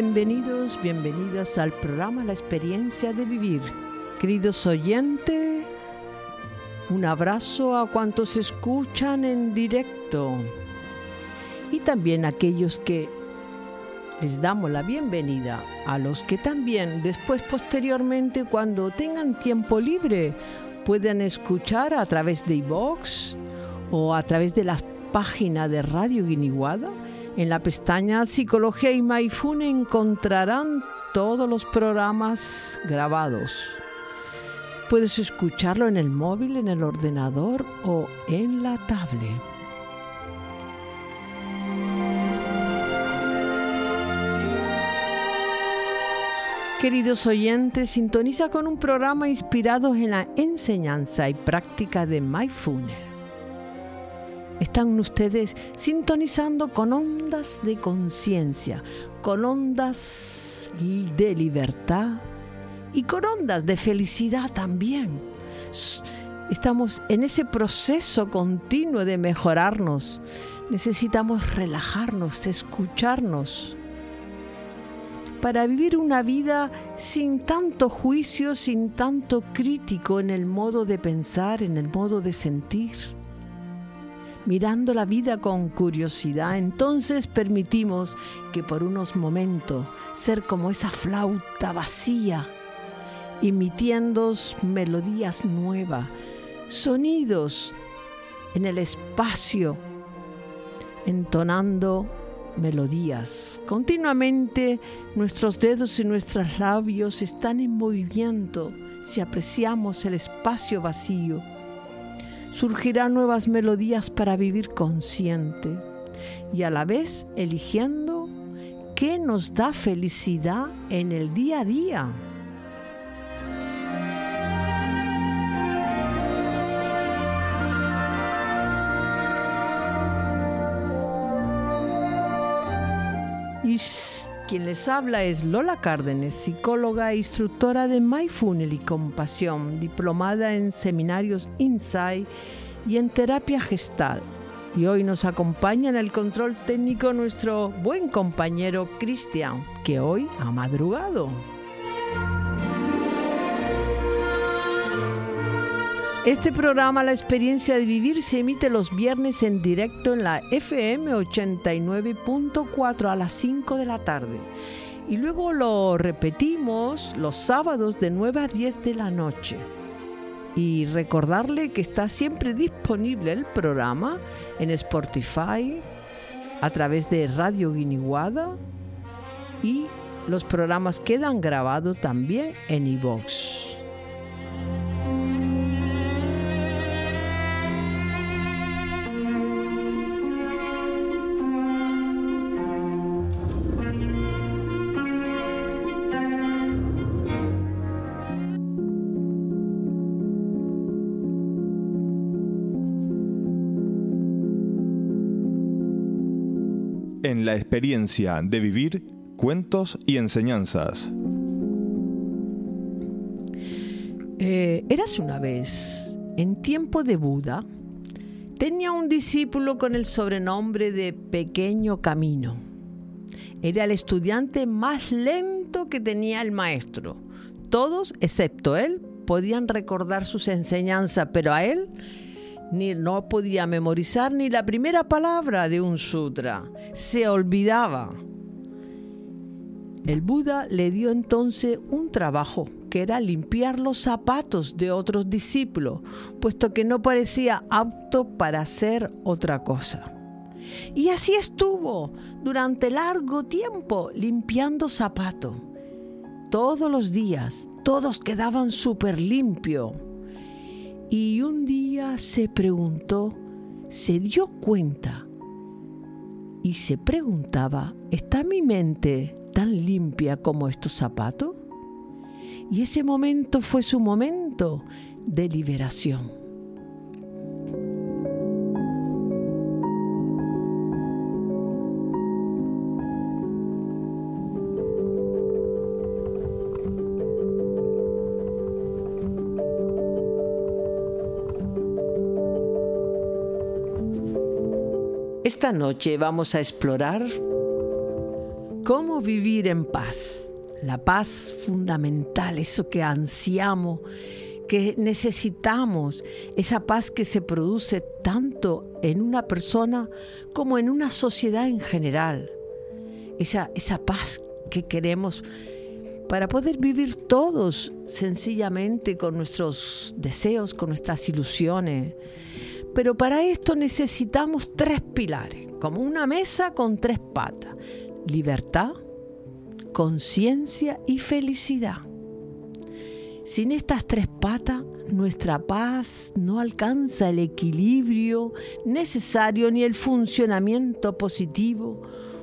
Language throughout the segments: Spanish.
Bienvenidos, bienvenidas al programa La experiencia de vivir. Queridos oyentes, un abrazo a cuantos escuchan en directo y también a aquellos que les damos la bienvenida a los que también después posteriormente cuando tengan tiempo libre puedan escuchar a través de iVox o a través de las páginas de Radio Guiniguada en la pestaña Psicología y Maifune encontrarán todos los programas grabados. Puedes escucharlo en el móvil, en el ordenador o en la tablet. Queridos oyentes, sintoniza con un programa inspirado en la enseñanza y práctica de Mindfulness están ustedes sintonizando con ondas de conciencia, con ondas de libertad y con ondas de felicidad también. Estamos en ese proceso continuo de mejorarnos. Necesitamos relajarnos, escucharnos, para vivir una vida sin tanto juicio, sin tanto crítico en el modo de pensar, en el modo de sentir mirando la vida con curiosidad, entonces permitimos que por unos momentos ser como esa flauta vacía, emitiendo melodías nuevas, sonidos en el espacio, entonando melodías. Continuamente nuestros dedos y nuestros labios están en movimiento si apreciamos el espacio vacío surgirán nuevas melodías para vivir consciente y a la vez eligiendo qué nos da felicidad en el día a día. Y quien les habla es Lola Cárdenes, psicóloga e instructora de Mindfulness y Compasión, diplomada en seminarios Insight y en terapia gestal. Y hoy nos acompaña en el control técnico nuestro buen compañero Cristian, que hoy ha madrugado. Este programa, La experiencia de vivir, se emite los viernes en directo en la FM 89.4 a las 5 de la tarde. Y luego lo repetimos los sábados de 9 a 10 de la noche. Y recordarle que está siempre disponible el programa en Spotify, a través de Radio Guiniguada y los programas quedan grabados también en iVoox. En la experiencia de vivir cuentos y enseñanzas. Eh, eras una vez, en tiempo de Buda, tenía un discípulo con el sobrenombre de Pequeño Camino. Era el estudiante más lento que tenía el maestro. Todos, excepto él, podían recordar sus enseñanzas, pero a él ni no podía memorizar ni la primera palabra de un sutra. Se olvidaba. El Buda le dio entonces un trabajo, que era limpiar los zapatos de otros discípulos, puesto que no parecía apto para hacer otra cosa. Y así estuvo durante largo tiempo limpiando zapatos. Todos los días, todos quedaban súper limpios. Y un día se preguntó, se dio cuenta y se preguntaba, ¿está mi mente tan limpia como estos zapatos? Y ese momento fue su momento de liberación. Esta noche vamos a explorar cómo vivir en paz. La paz fundamental, eso que ansiamos, que necesitamos, esa paz que se produce tanto en una persona como en una sociedad en general. Esa, esa paz que queremos para poder vivir todos sencillamente con nuestros deseos, con nuestras ilusiones. Pero para esto necesitamos tres pilares, como una mesa con tres patas. Libertad, conciencia y felicidad. Sin estas tres patas, nuestra paz no alcanza el equilibrio necesario ni el funcionamiento positivo,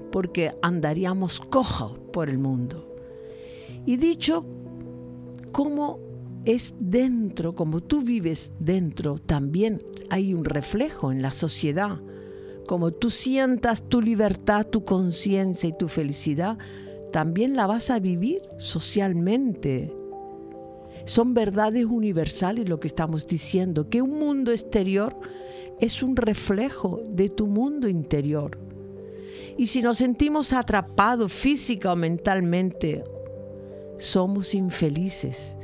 porque andaríamos cojos por el mundo. Y dicho, como es dentro, como tú vives dentro, también hay un reflejo en la sociedad. Como tú sientas tu libertad, tu conciencia y tu felicidad, también la vas a vivir socialmente. Son verdades universales lo que estamos diciendo, que un mundo exterior es un reflejo de tu mundo interior. Y si nos sentimos atrapados física o mentalmente, somos infelices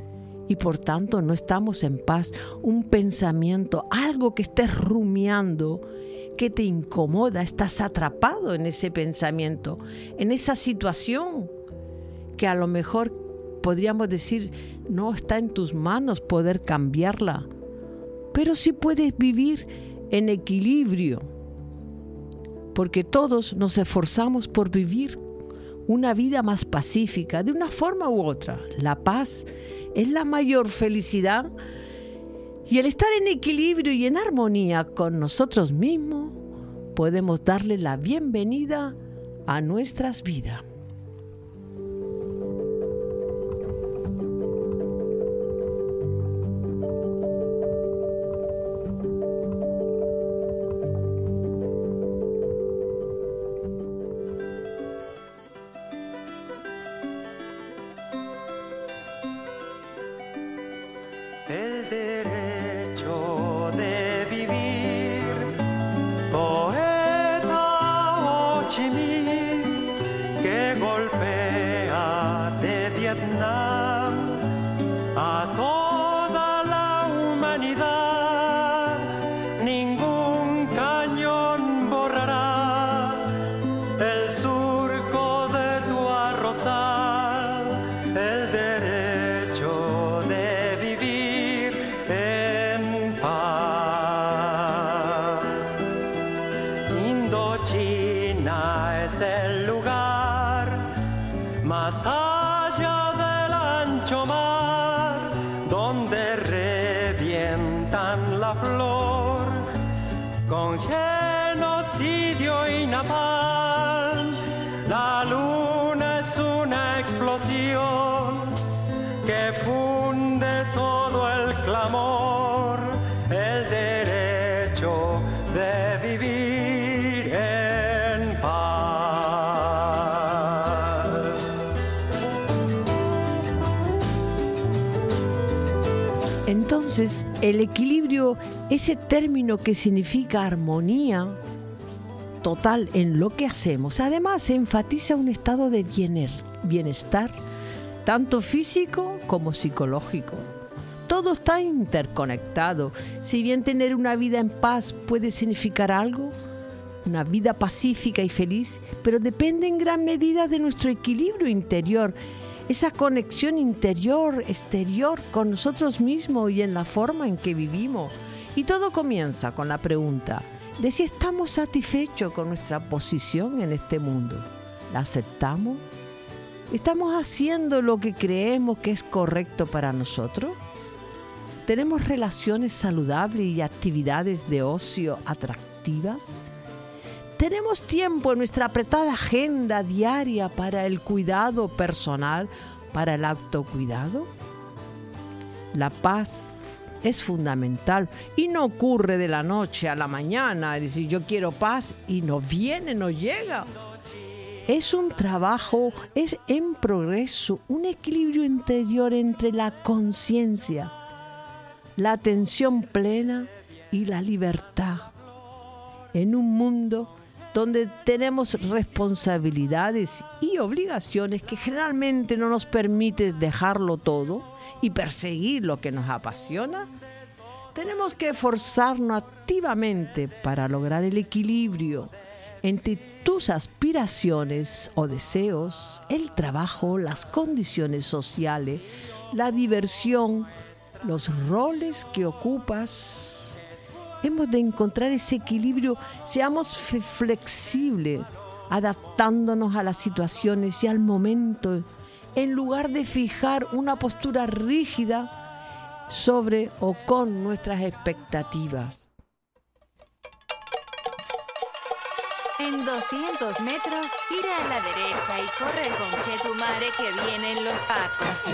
y por tanto no estamos en paz. Un pensamiento, algo que estés rumiando, que te incomoda, estás atrapado en ese pensamiento, en esa situación que a lo mejor podríamos decir no está en tus manos poder cambiarla, pero sí puedes vivir en equilibrio, porque todos nos esforzamos por vivir una vida más pacífica, de una forma u otra. La paz es la mayor felicidad y el estar en equilibrio y en armonía con nosotros mismos, podemos darle la bienvenida a nuestras vidas. Entonces, el equilibrio, ese término que significa armonía total en lo que hacemos, además enfatiza un estado de bienestar, tanto físico como psicológico. todo está interconectado. Si bien tener una vida en paz puede significar algo, una vida pacífica y feliz, pero depende en gran medida de nuestro equilibrio interior, esa conexión interior, exterior con nosotros mismos y en la forma en que vivimos. Y todo comienza con la pregunta de si estamos satisfechos con nuestra posición en este mundo. ¿La aceptamos? ¿Estamos haciendo lo que creemos que es correcto para nosotros? ¿Tenemos relaciones saludables y actividades de ocio atractivas? ¿Tenemos tiempo en nuestra apretada agenda diaria para el cuidado personal, para el autocuidado? La paz es fundamental y no ocurre de la noche a la mañana, decir yo quiero paz y no viene, no llega. Es un trabajo, es en progreso, un equilibrio interior entre la conciencia, la atención plena y la libertad. En un mundo donde tenemos responsabilidades y obligaciones que generalmente no nos permiten dejarlo todo y perseguir lo que nos apasiona, tenemos que esforzarnos activamente para lograr el equilibrio entre tus aspiraciones o deseos, el trabajo, las condiciones sociales, la diversión, los roles que ocupas hemos de encontrar ese equilibrio, seamos flexibles, adaptándonos a las situaciones y al momento, en lugar de fijar una postura rígida sobre o con nuestras expectativas. En 200 metros, gira a la derecha y corre con tu madre que vienen los pacos.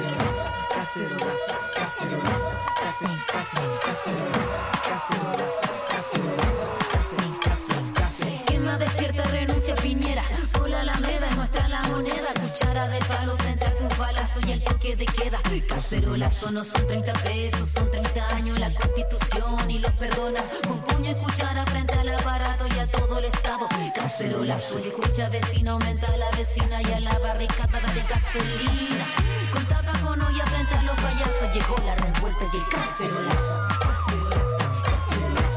Quien más despierta renuncia a Piñera. Por la alameda no está la moneda. Cuchara de palo frente a tus balazos y el toque de queda. Cacerolazo no son 30 pesos, son 30 años la constitución y los perdonas. Con puño y cuchara frente al aparato y a todo el estado. Cacerolazo y escucha vecino, aumenta la vecina y a la barricada de gasolina. Con tapa con frente a los payasos llegó la revuelta y el. Cacerolazo, cacerolazo, cacerolazo,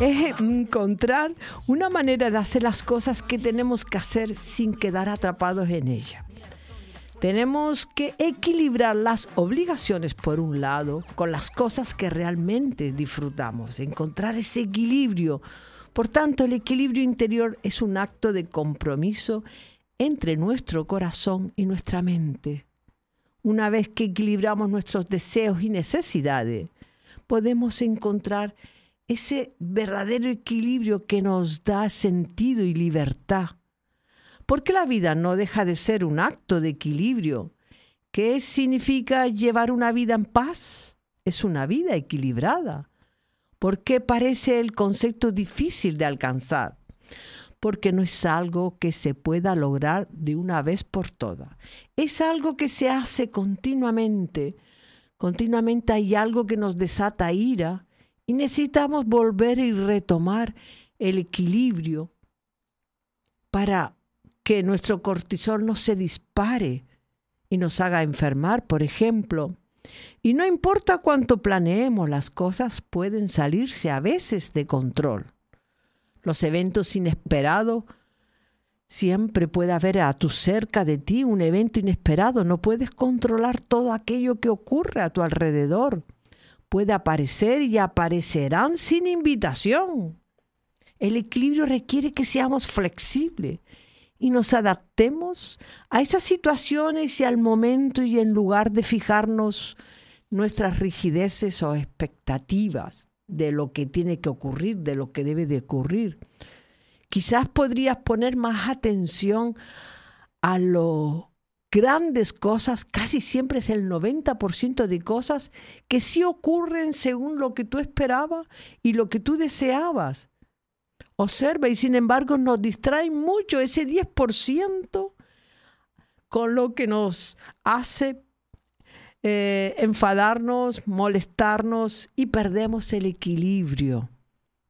Es encontrar una manera de hacer las cosas que tenemos que hacer sin quedar atrapados en ella. Tenemos que equilibrar las obligaciones por un lado con las cosas que realmente disfrutamos, encontrar ese equilibrio. Por tanto, el equilibrio interior es un acto de compromiso entre nuestro corazón y nuestra mente. Una vez que equilibramos nuestros deseos y necesidades, podemos encontrar ese verdadero equilibrio que nos da sentido y libertad porque la vida no deja de ser un acto de equilibrio. ¿Qué significa llevar una vida en paz? Es una vida equilibrada. ¿Por qué parece el concepto difícil de alcanzar? Porque no es algo que se pueda lograr de una vez por todas. Es algo que se hace continuamente. Continuamente hay algo que nos desata ira y necesitamos volver y retomar el equilibrio para que nuestro cortisol no se dispare y nos haga enfermar, por ejemplo. Y no importa cuánto planeemos, las cosas pueden salirse a veces de control. Los eventos inesperados, siempre puede haber a tu cerca de ti un evento inesperado, no puedes controlar todo aquello que ocurre a tu alrededor. Puede aparecer y aparecerán sin invitación. El equilibrio requiere que seamos flexibles y nos adaptemos a esas situaciones y al momento y en lugar de fijarnos nuestras rigideces o expectativas de lo que tiene que ocurrir, de lo que debe de ocurrir. Quizás podrías poner más atención a lo grandes cosas, casi siempre es el 90% de cosas que sí ocurren según lo que tú esperabas y lo que tú deseabas observa y sin embargo nos distrae mucho ese 10% con lo que nos hace eh, enfadarnos, molestarnos y perdemos el equilibrio.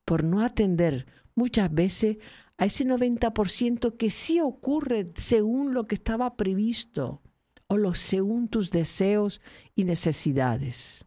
por no atender muchas veces a ese 90% que sí ocurre según lo que estaba previsto o lo, según tus deseos y necesidades.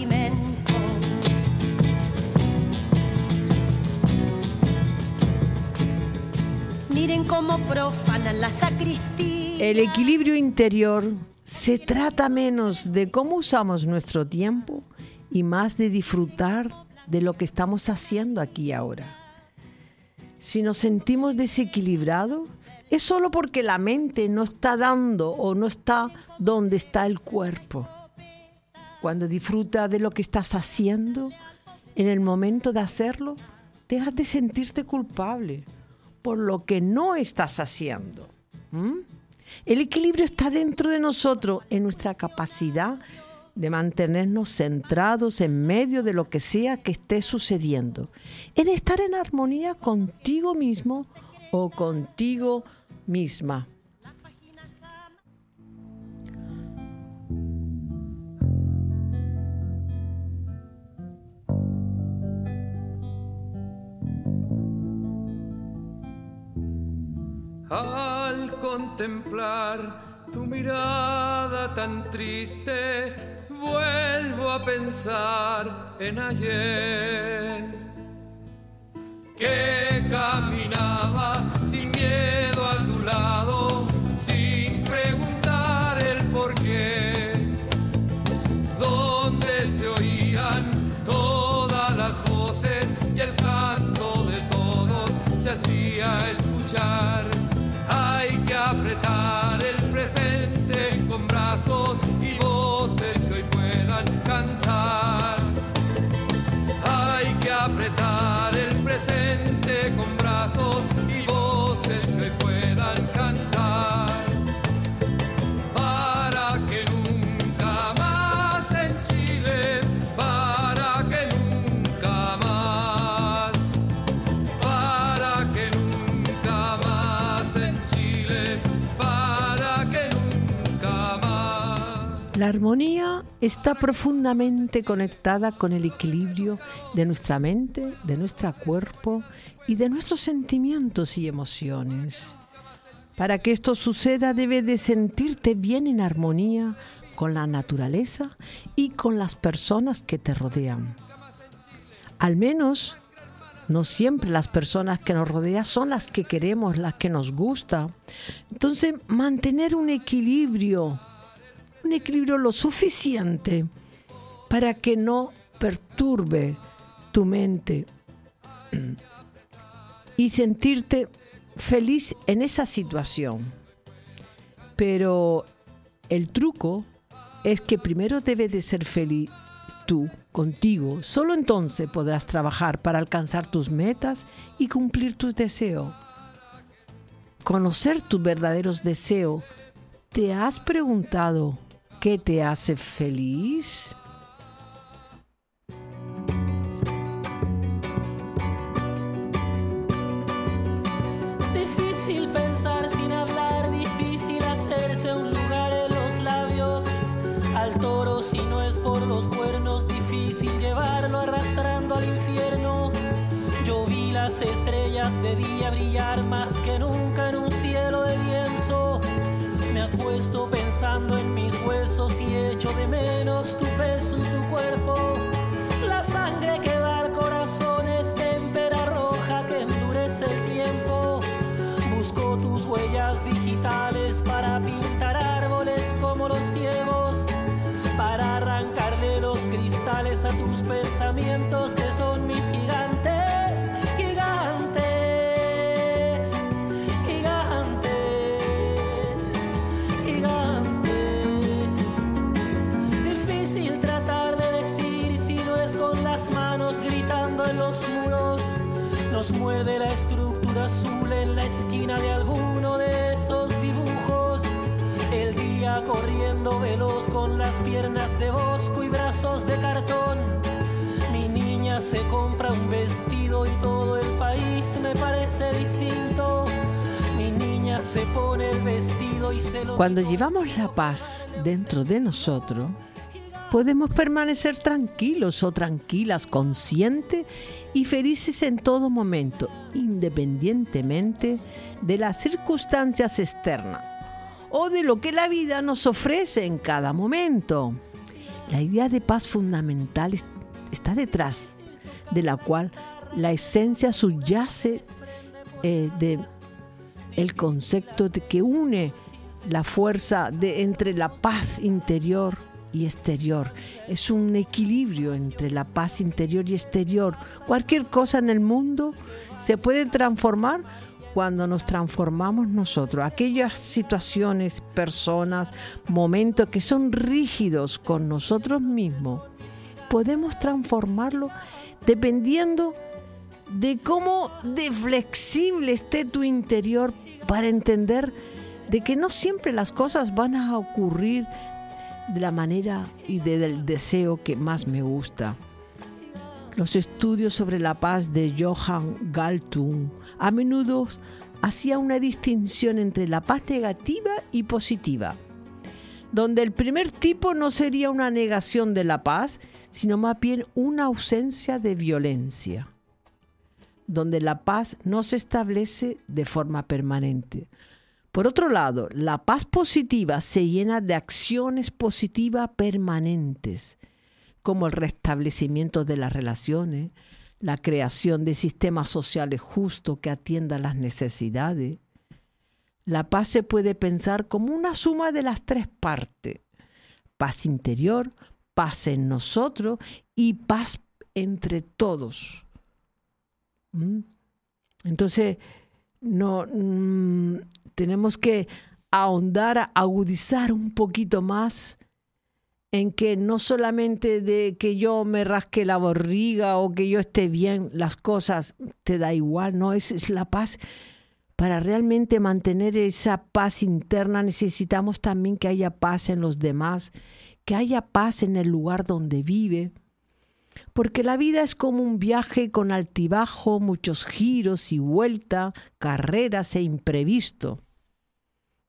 Miren cómo profanan la sacristía. El equilibrio interior se trata menos de cómo usamos nuestro tiempo y más de disfrutar de lo que estamos haciendo aquí ahora. Si nos sentimos desequilibrados, es solo porque la mente no está dando o no está donde está el cuerpo. Cuando disfrutas de lo que estás haciendo, en el momento de hacerlo, dejas de sentirte culpable por lo que no estás haciendo. El equilibrio está dentro de nosotros, en nuestra capacidad de mantenernos centrados en medio de lo que sea que esté sucediendo, en estar en armonía contigo mismo o contigo misma. Contemplar tu mirada tan triste, vuelvo a pensar en ayer. Que caminaba sin miedo a tu lado, sin preguntar el por qué. Donde se oían todas las voces y el canto de todos se hacía escuchar con brazos y voces que hoy puedan cantar. Hay que apretar el presente con brazos y voces que hoy puedan cantar. La armonía está profundamente conectada con el equilibrio de nuestra mente, de nuestro cuerpo y de nuestros sentimientos y emociones. Para que esto suceda debes de sentirte bien en armonía con la naturaleza y con las personas que te rodean. Al menos no siempre las personas que nos rodean son las que queremos, las que nos gusta. Entonces, mantener un equilibrio un equilibrio lo suficiente para que no perturbe tu mente y sentirte feliz en esa situación. Pero el truco es que primero debes de ser feliz tú contigo. Solo entonces podrás trabajar para alcanzar tus metas y cumplir tus deseos. Conocer tus verdaderos deseos. ¿Te has preguntado ¿Qué te hace feliz? Difícil pensar sin hablar, difícil hacerse un lugar en los labios. Al toro si no es por los cuernos, difícil llevarlo arrastrando al infierno. Yo vi la las estrellas de día brillar más que nunca en un cielo de lienzo. Me acuesto pensando en mis huesos y echo de menos tu peso piernas de bosco y brazos de cartón. Mi niña se compra un vestido y todo el país me parece distinto. Mi niña se pone el vestido y se lo Cuando llevamos la paz dentro de nosotros, podemos permanecer tranquilos o tranquilas, conscientes y felices en todo momento, independientemente de las circunstancias externas o de lo que la vida nos ofrece en cada momento. La idea de paz fundamental es- está detrás de la cual la esencia subyace eh, de el concepto de que une la fuerza de entre la paz interior y exterior. Es un equilibrio entre la paz interior y exterior. Cualquier cosa en el mundo se puede transformar cuando nos transformamos nosotros. Aquellas situaciones, personas, momentos que son rígidos con nosotros mismos, podemos transformarlo dependiendo de cómo de flexible esté tu interior para entender de que no siempre las cosas van a ocurrir de la manera y de- del deseo que más me gusta. Los estudios sobre la paz de Johann Galtung a menudo hacía una distinción entre la paz negativa y positiva, donde el primer tipo no sería una negación de la paz, sino más bien una ausencia de violencia donde la paz no se establece de forma permanente. Por otro lado, la paz positiva se llena de acciones positivas permanentes, como el restablecimiento de las relaciones, la creación de sistemas sociales justos que atiendan las necesidades. La paz se puede pensar como una suma de las tres partes. Paz interior, paz en nosotros y paz entre todos. ¿Mm? Entonces, no mm, tenemos que ahondar, agudizar un poquito más en que no solamente de que yo me rasque la barriga o que yo esté bien, las cosas te da igual, no, es, es la paz. Para realmente mantener esa paz interna necesitamos también que haya paz en los demás, que haya paz en el lugar donde vive, porque la vida es como un viaje con altibajo, muchos giros y vuelta, carreras e imprevisto.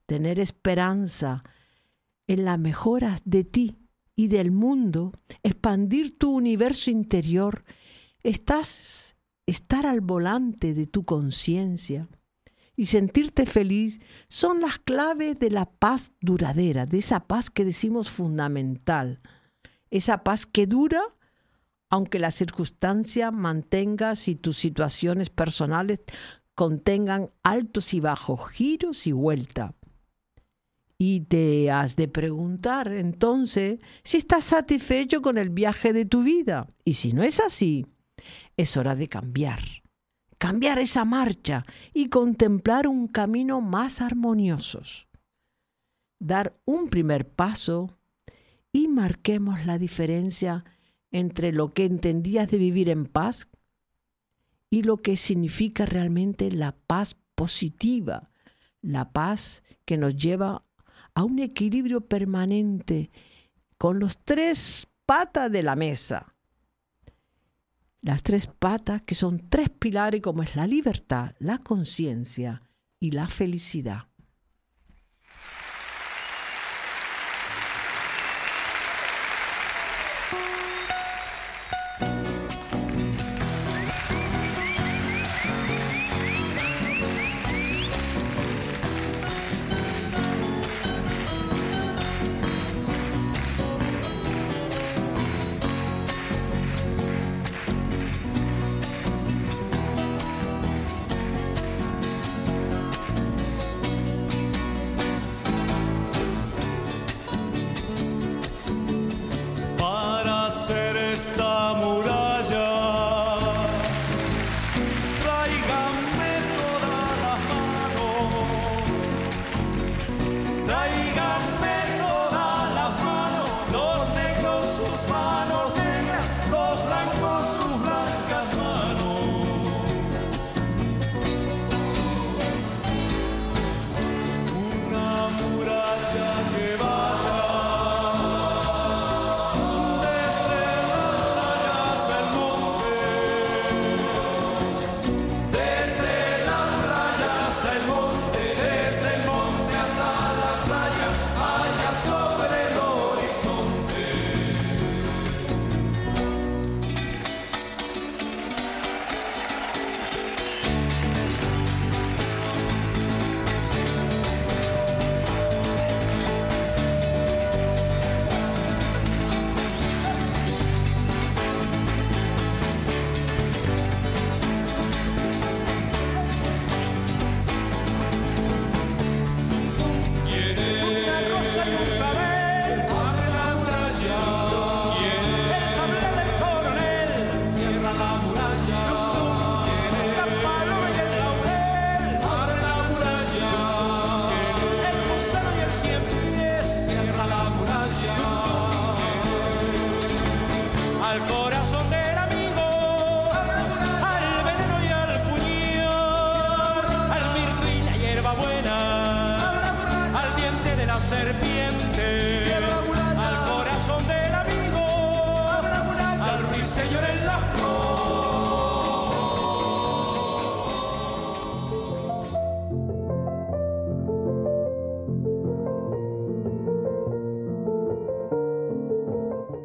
Tener esperanza en la mejora de ti y del mundo, expandir tu universo interior, estás estar al volante de tu conciencia y sentirte feliz son las claves de la paz duradera, de esa paz que decimos fundamental, esa paz que dura aunque la circunstancia mantengas y tus situaciones personales contengan altos y bajos, giros y vuelta. Y te has de preguntar entonces si estás satisfecho con el viaje de tu vida. Y si no es así, es hora de cambiar. Cambiar esa marcha y contemplar un camino más armonioso. Dar un primer paso y marquemos la diferencia entre lo que entendías de vivir en paz y lo que significa realmente la paz positiva, la paz que nos lleva a un equilibrio permanente con los tres patas de la mesa. Las tres patas que son tres pilares como es la libertad, la conciencia y la felicidad.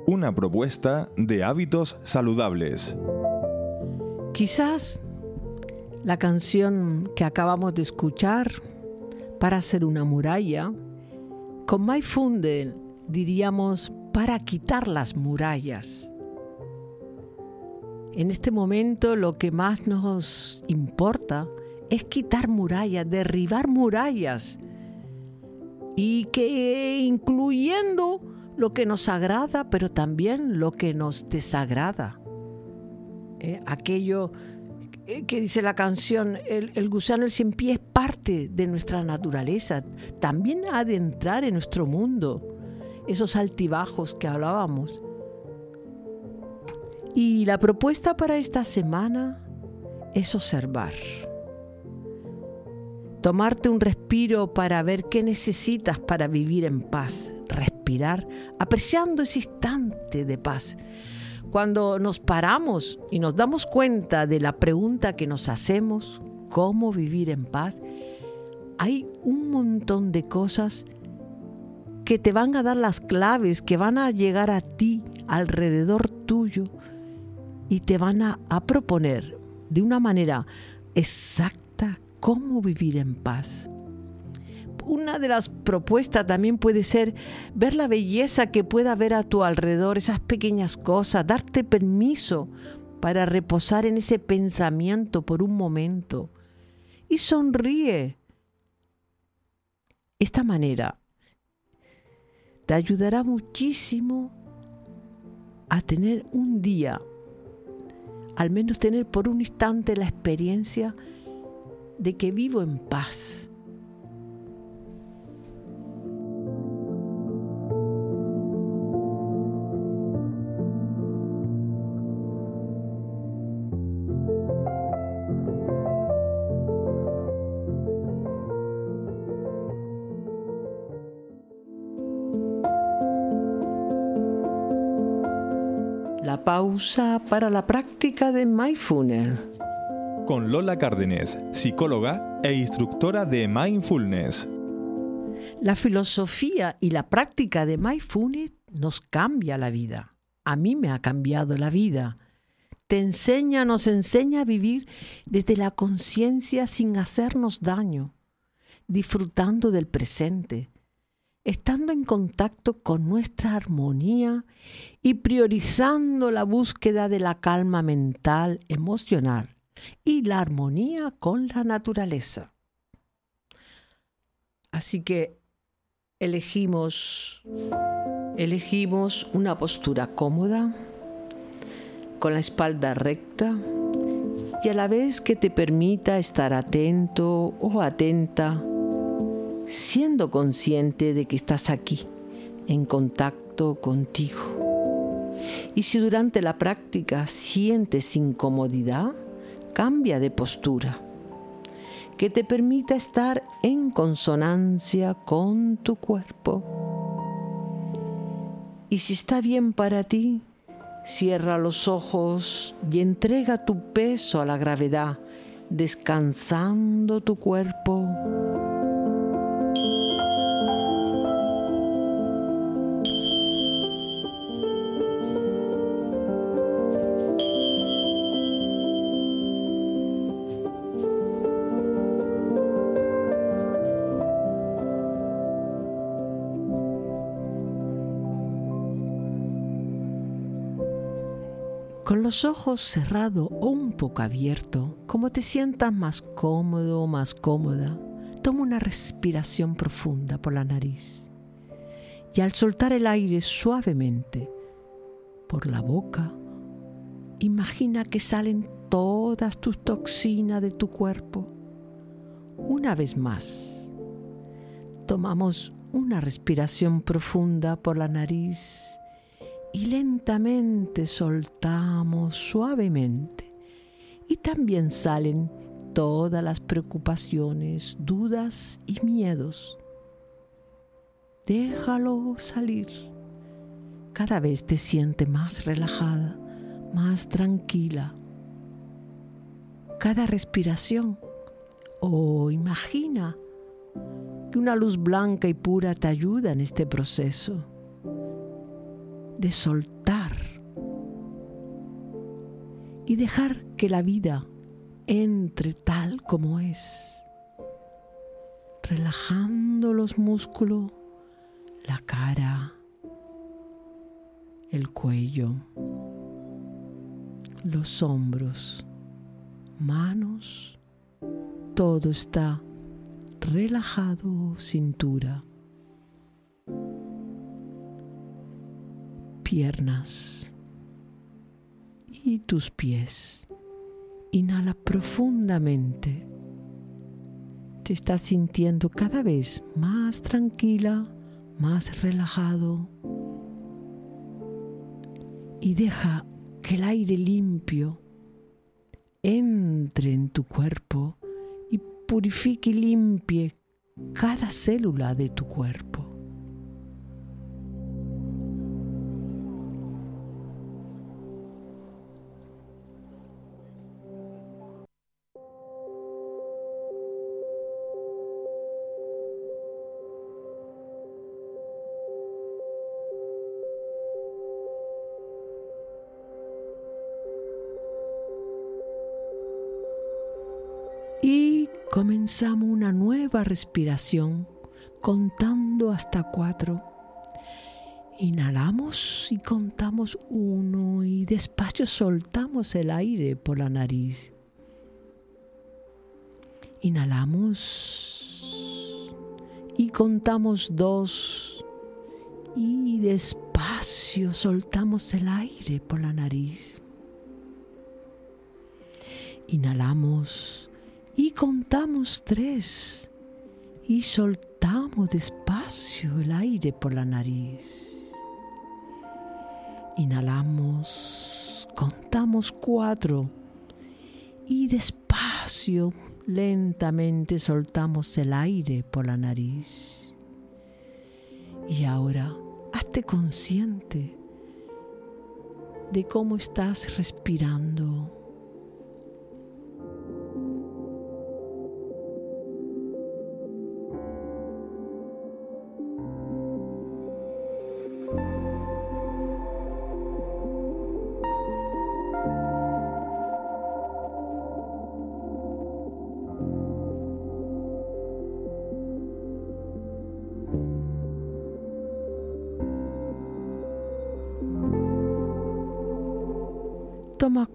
Una propuesta de hábitos saludables. Quizás la canción que acabamos de escuchar, para hacer una muralla, con Funde diríamos para quitar las murallas. En este momento lo que más nos importa es quitar murallas, derribar murallas y que incluyendo lo que nos agrada, pero también lo que nos desagrada. Eh, aquello que dice la canción, el, el gusano el cien pie es parte de nuestra naturaleza, también ha de entrar en nuestro mundo, esos altibajos que hablábamos. Y la propuesta para esta semana es observar. Tomarte un respiro para ver qué necesitas para vivir en paz. Respirar apreciando ese instante de paz. Cuando nos paramos y nos damos cuenta de la pregunta que nos hacemos, ¿cómo vivir en paz? Hay un montón de cosas que te van a dar las claves, que van a llegar a ti, alrededor tuyo, y te van a, a proponer de una manera exacta cómo vivir en paz. Una de las propuestas también puede ser ver la belleza que pueda haber a tu alrededor, esas pequeñas cosas, darte permiso para reposar en ese pensamiento por un momento y sonríe. Esta manera te ayudará muchísimo a tener un día, al menos tener por un instante la experiencia de que vivo en paz. La pausa para la práctica de mindfulness con Lola Cárdenes, psicóloga e instructora de mindfulness. La filosofía y la práctica de mindfulness nos cambia la vida. A mí me ha cambiado la vida. Te enseña, nos enseña a vivir desde la conciencia sin hacernos daño, disfrutando del presente, estando en contacto con nuestra armonía y priorizando la búsqueda de la calma mental, emocional y la armonía con la naturaleza. Así que elegimos elegimos una postura cómoda con la espalda recta y a la vez que te permita estar atento o atenta siendo consciente de que estás aquí en contacto contigo. Y si durante la práctica sientes incomodidad, cambia de postura, que te permita estar en consonancia con tu cuerpo. Y si está bien para ti, cierra los ojos y entrega tu peso a la gravedad, descansando tu cuerpo. Los ojos cerrados o un poco abiertos, como te sientas más cómodo o más cómoda, Toma una respiración profunda por la nariz y al soltar el aire suavemente por la boca, imagina que salen todas tus toxinas de tu cuerpo. Una vez más, tomamos una respiración profunda por la nariz y lentamente soltamos suavemente. Y también salen todas las preocupaciones, dudas y miedos. Déjalo salir. Cada vez te sientes más relajada, más tranquila. Cada respiración o imagina que una luz blanca y pura te ayuda en este proceso de soltar y dejar que la vida entre tal como es, relajando los músculos, la cara, el cuello, los hombros, manos, todo está relajado, cintura, piernas y tus pies. Inhala profundamente. Te estás sintiendo cada vez más tranquila, más relajado. Y deja que el aire limpio entre en tu cuerpo y purifique y limpie cada célula de tu cuerpo. Comenzamos una nueva respiración contando hasta cuatro. Inhalamos y contamos uno y despacio soltamos el aire por la nariz. Inhalamos y contamos dos y despacio soltamos el aire por la nariz. Inhalamos y contamos tres y soltamos despacio el aire por la nariz. Inhalamos, contamos cuatro y despacio, lentamente soltamos el aire por la nariz. Y ahora, hazte consciente de cómo estás respirando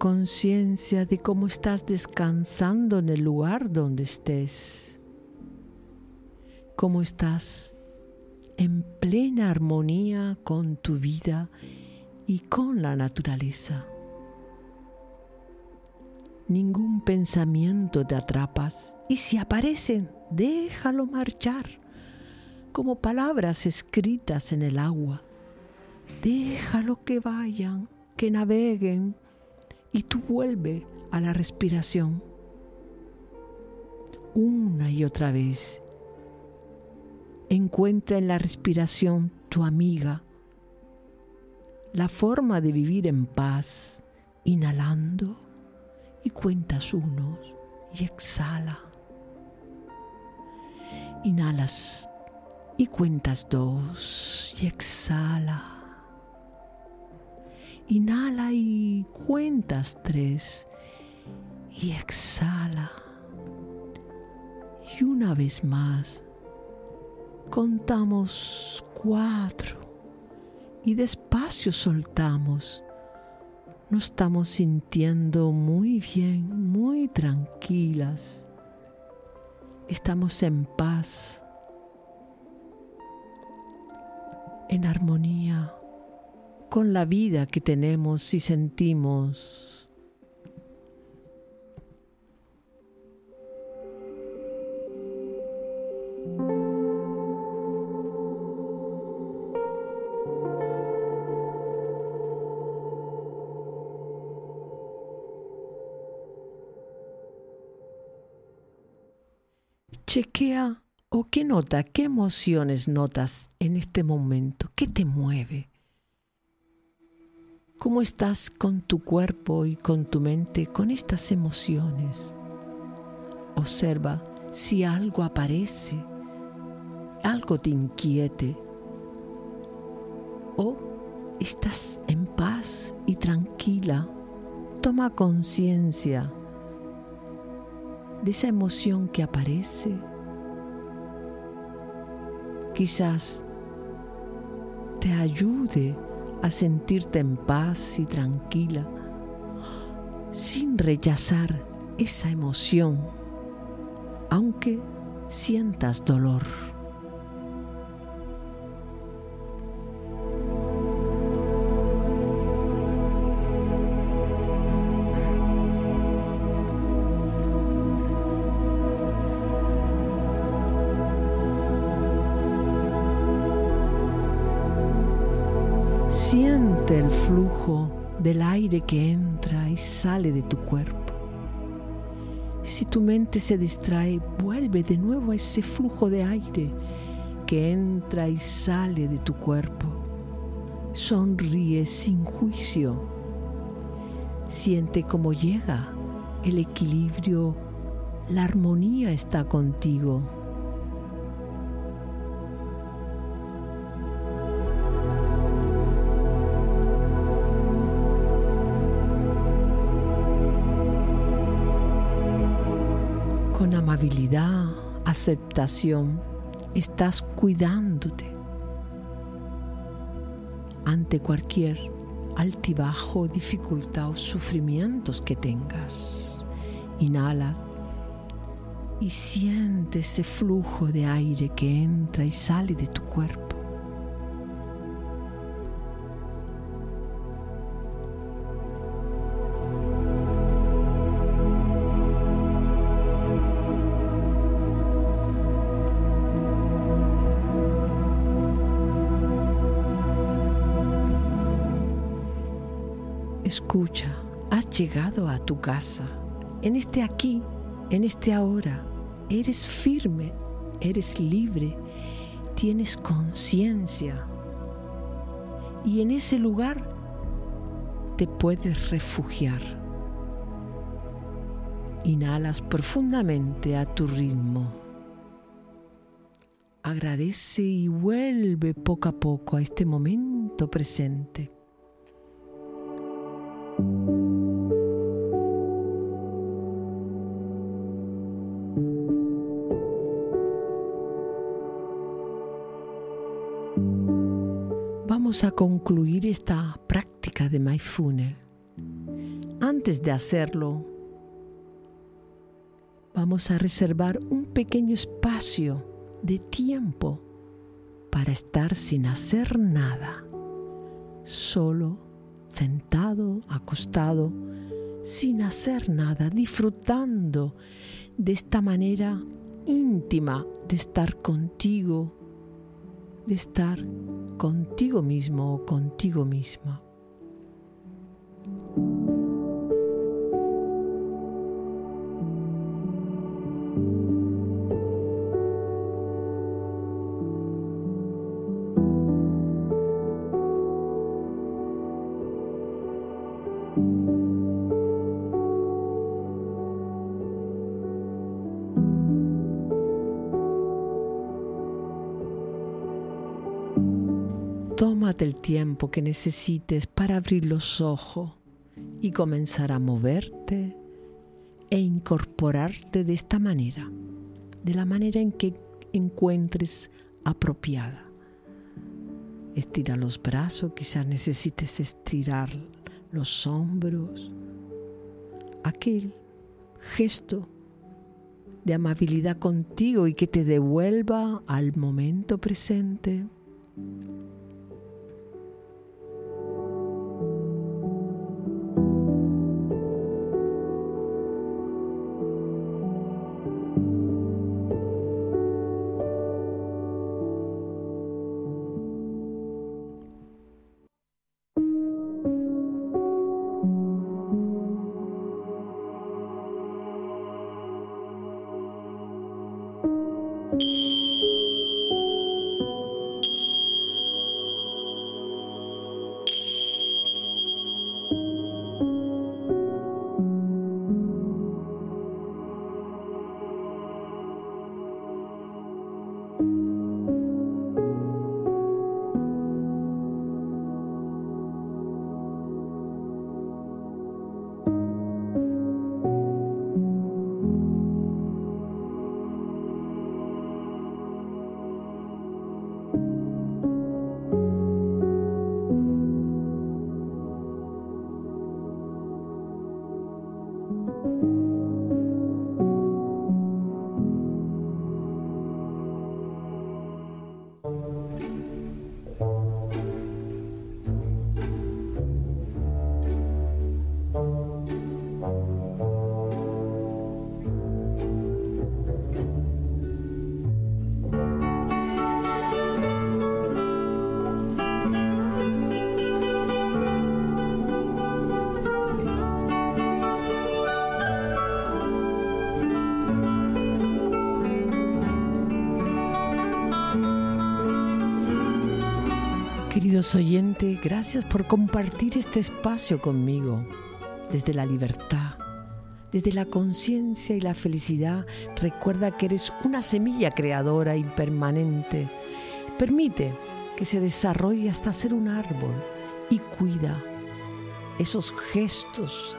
conciencia de cómo estás descansando en el lugar donde estés, cómo estás en plena armonía con tu vida y con la naturaleza. Ningún pensamiento te atrapas y si aparecen, déjalo marchar como palabras escritas en el agua. Déjalo que vayan, que naveguen y tú vuelve a la respiración una y otra vez. Encuentra en la respiración tu amiga, la forma de vivir en paz, inhalando y cuentas unos y exhala. Inhalas y cuentas dos y exhala. Inhala y cuentas tres. Y exhala. Y una vez más, contamos cuatro. Y despacio soltamos. Nos estamos sintiendo muy bien, muy tranquilas. estamos en paz, en armonía con la vida que tenemos y sentimos. Chequea o qué nota, qué emociones notas en este momento, qué te mueve. ¿Cómo estás con tu cuerpo y con tu mente con estas emociones? Observa si algo aparece, algo te inquiete o estás en paz y tranquila. Toma conciencia de esa emoción que aparece. Quizás te ayude a sentirte en paz y tranquila, sin rechazar esa emoción, aunque sientas dolor. Flujo del aire que entra y sale de tu cuerpo. Si tu mente se distrae, vuelve de nuevo a ese flujo de aire que entra y sale de tu cuerpo. Sonríe sin juicio. Siente cómo llega el equilibrio, la armonía está contigo. Amabilidad, aceptación, estás cuidándote ante cualquier altibajo, dificultad o sufrimientos que tengas. Inhalas y siente ese flujo de aire que entra y sale de tu cuerpo. Escucha, has llegado a tu casa, en este aquí, en este ahora. Eres firme, eres libre, tienes conciencia. Y en ese lugar te puedes refugiar. Inhalas profundamente a tu ritmo. Agradece y vuelve poco a poco a este momento presente. A concluir esta práctica de mindfulness. Antes de hacerlo, vamos a reservar un pequeño espacio de tiempo para estar sin hacer nada, solo sentado, acostado, sin hacer nada, disfrutando de esta manera íntima de estar contigo, de estar contigo mismo o contigo misma. El tiempo que necesites para abrir los ojos y comenzar a moverte e incorporarte de esta manera, de la manera en que encuentres apropiada. Estira los brazos, quizás necesites estirar los hombros, aquel gesto de amabilidad contigo y que te devuelva al momento presente. Oyentes, gracias por compartir este espacio conmigo. Desde la libertad, desde la conciencia y la felicidad, recuerda que eres una semilla creadora impermanente. Permite que se desarrolle hasta ser un árbol y cuida esos gestos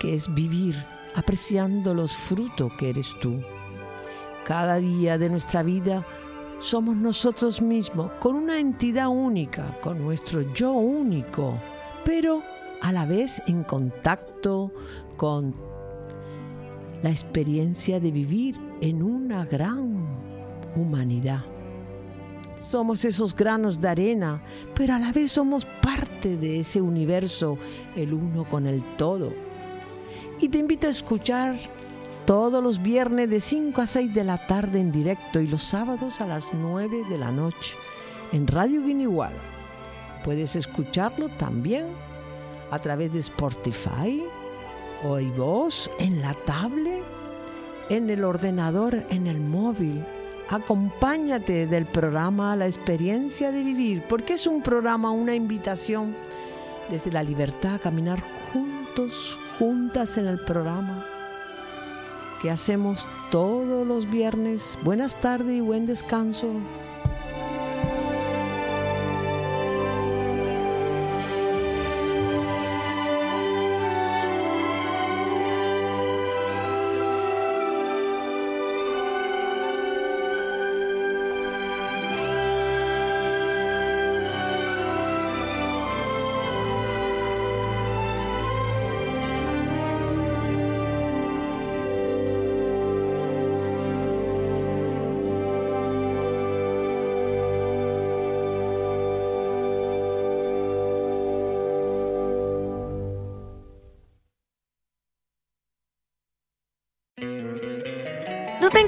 que es vivir apreciando los frutos que eres tú. Cada día de nuestra vida somos nosotros mismos, con una entidad única, con nuestro yo único, pero a la vez en contacto con la experiencia de vivir en una gran humanidad. Somos esos granos de arena, pero a la vez somos parte de ese universo, el uno con el todo. Y te invito a escuchar todos los viernes de 5 a 6 de la tarde en directo y los sábados a las 9 de la noche en Radio Guiniguada. Puedes escucharlo también a través de Spotify o voz en la tablet, en el ordenador, en el móvil. Acompáñate del programa La experiencia de vivir, porque es un programa, una invitación desde la libertad a caminar juntos, juntas en el programa que hacemos todos los viernes. Buenas tardes y buen descanso.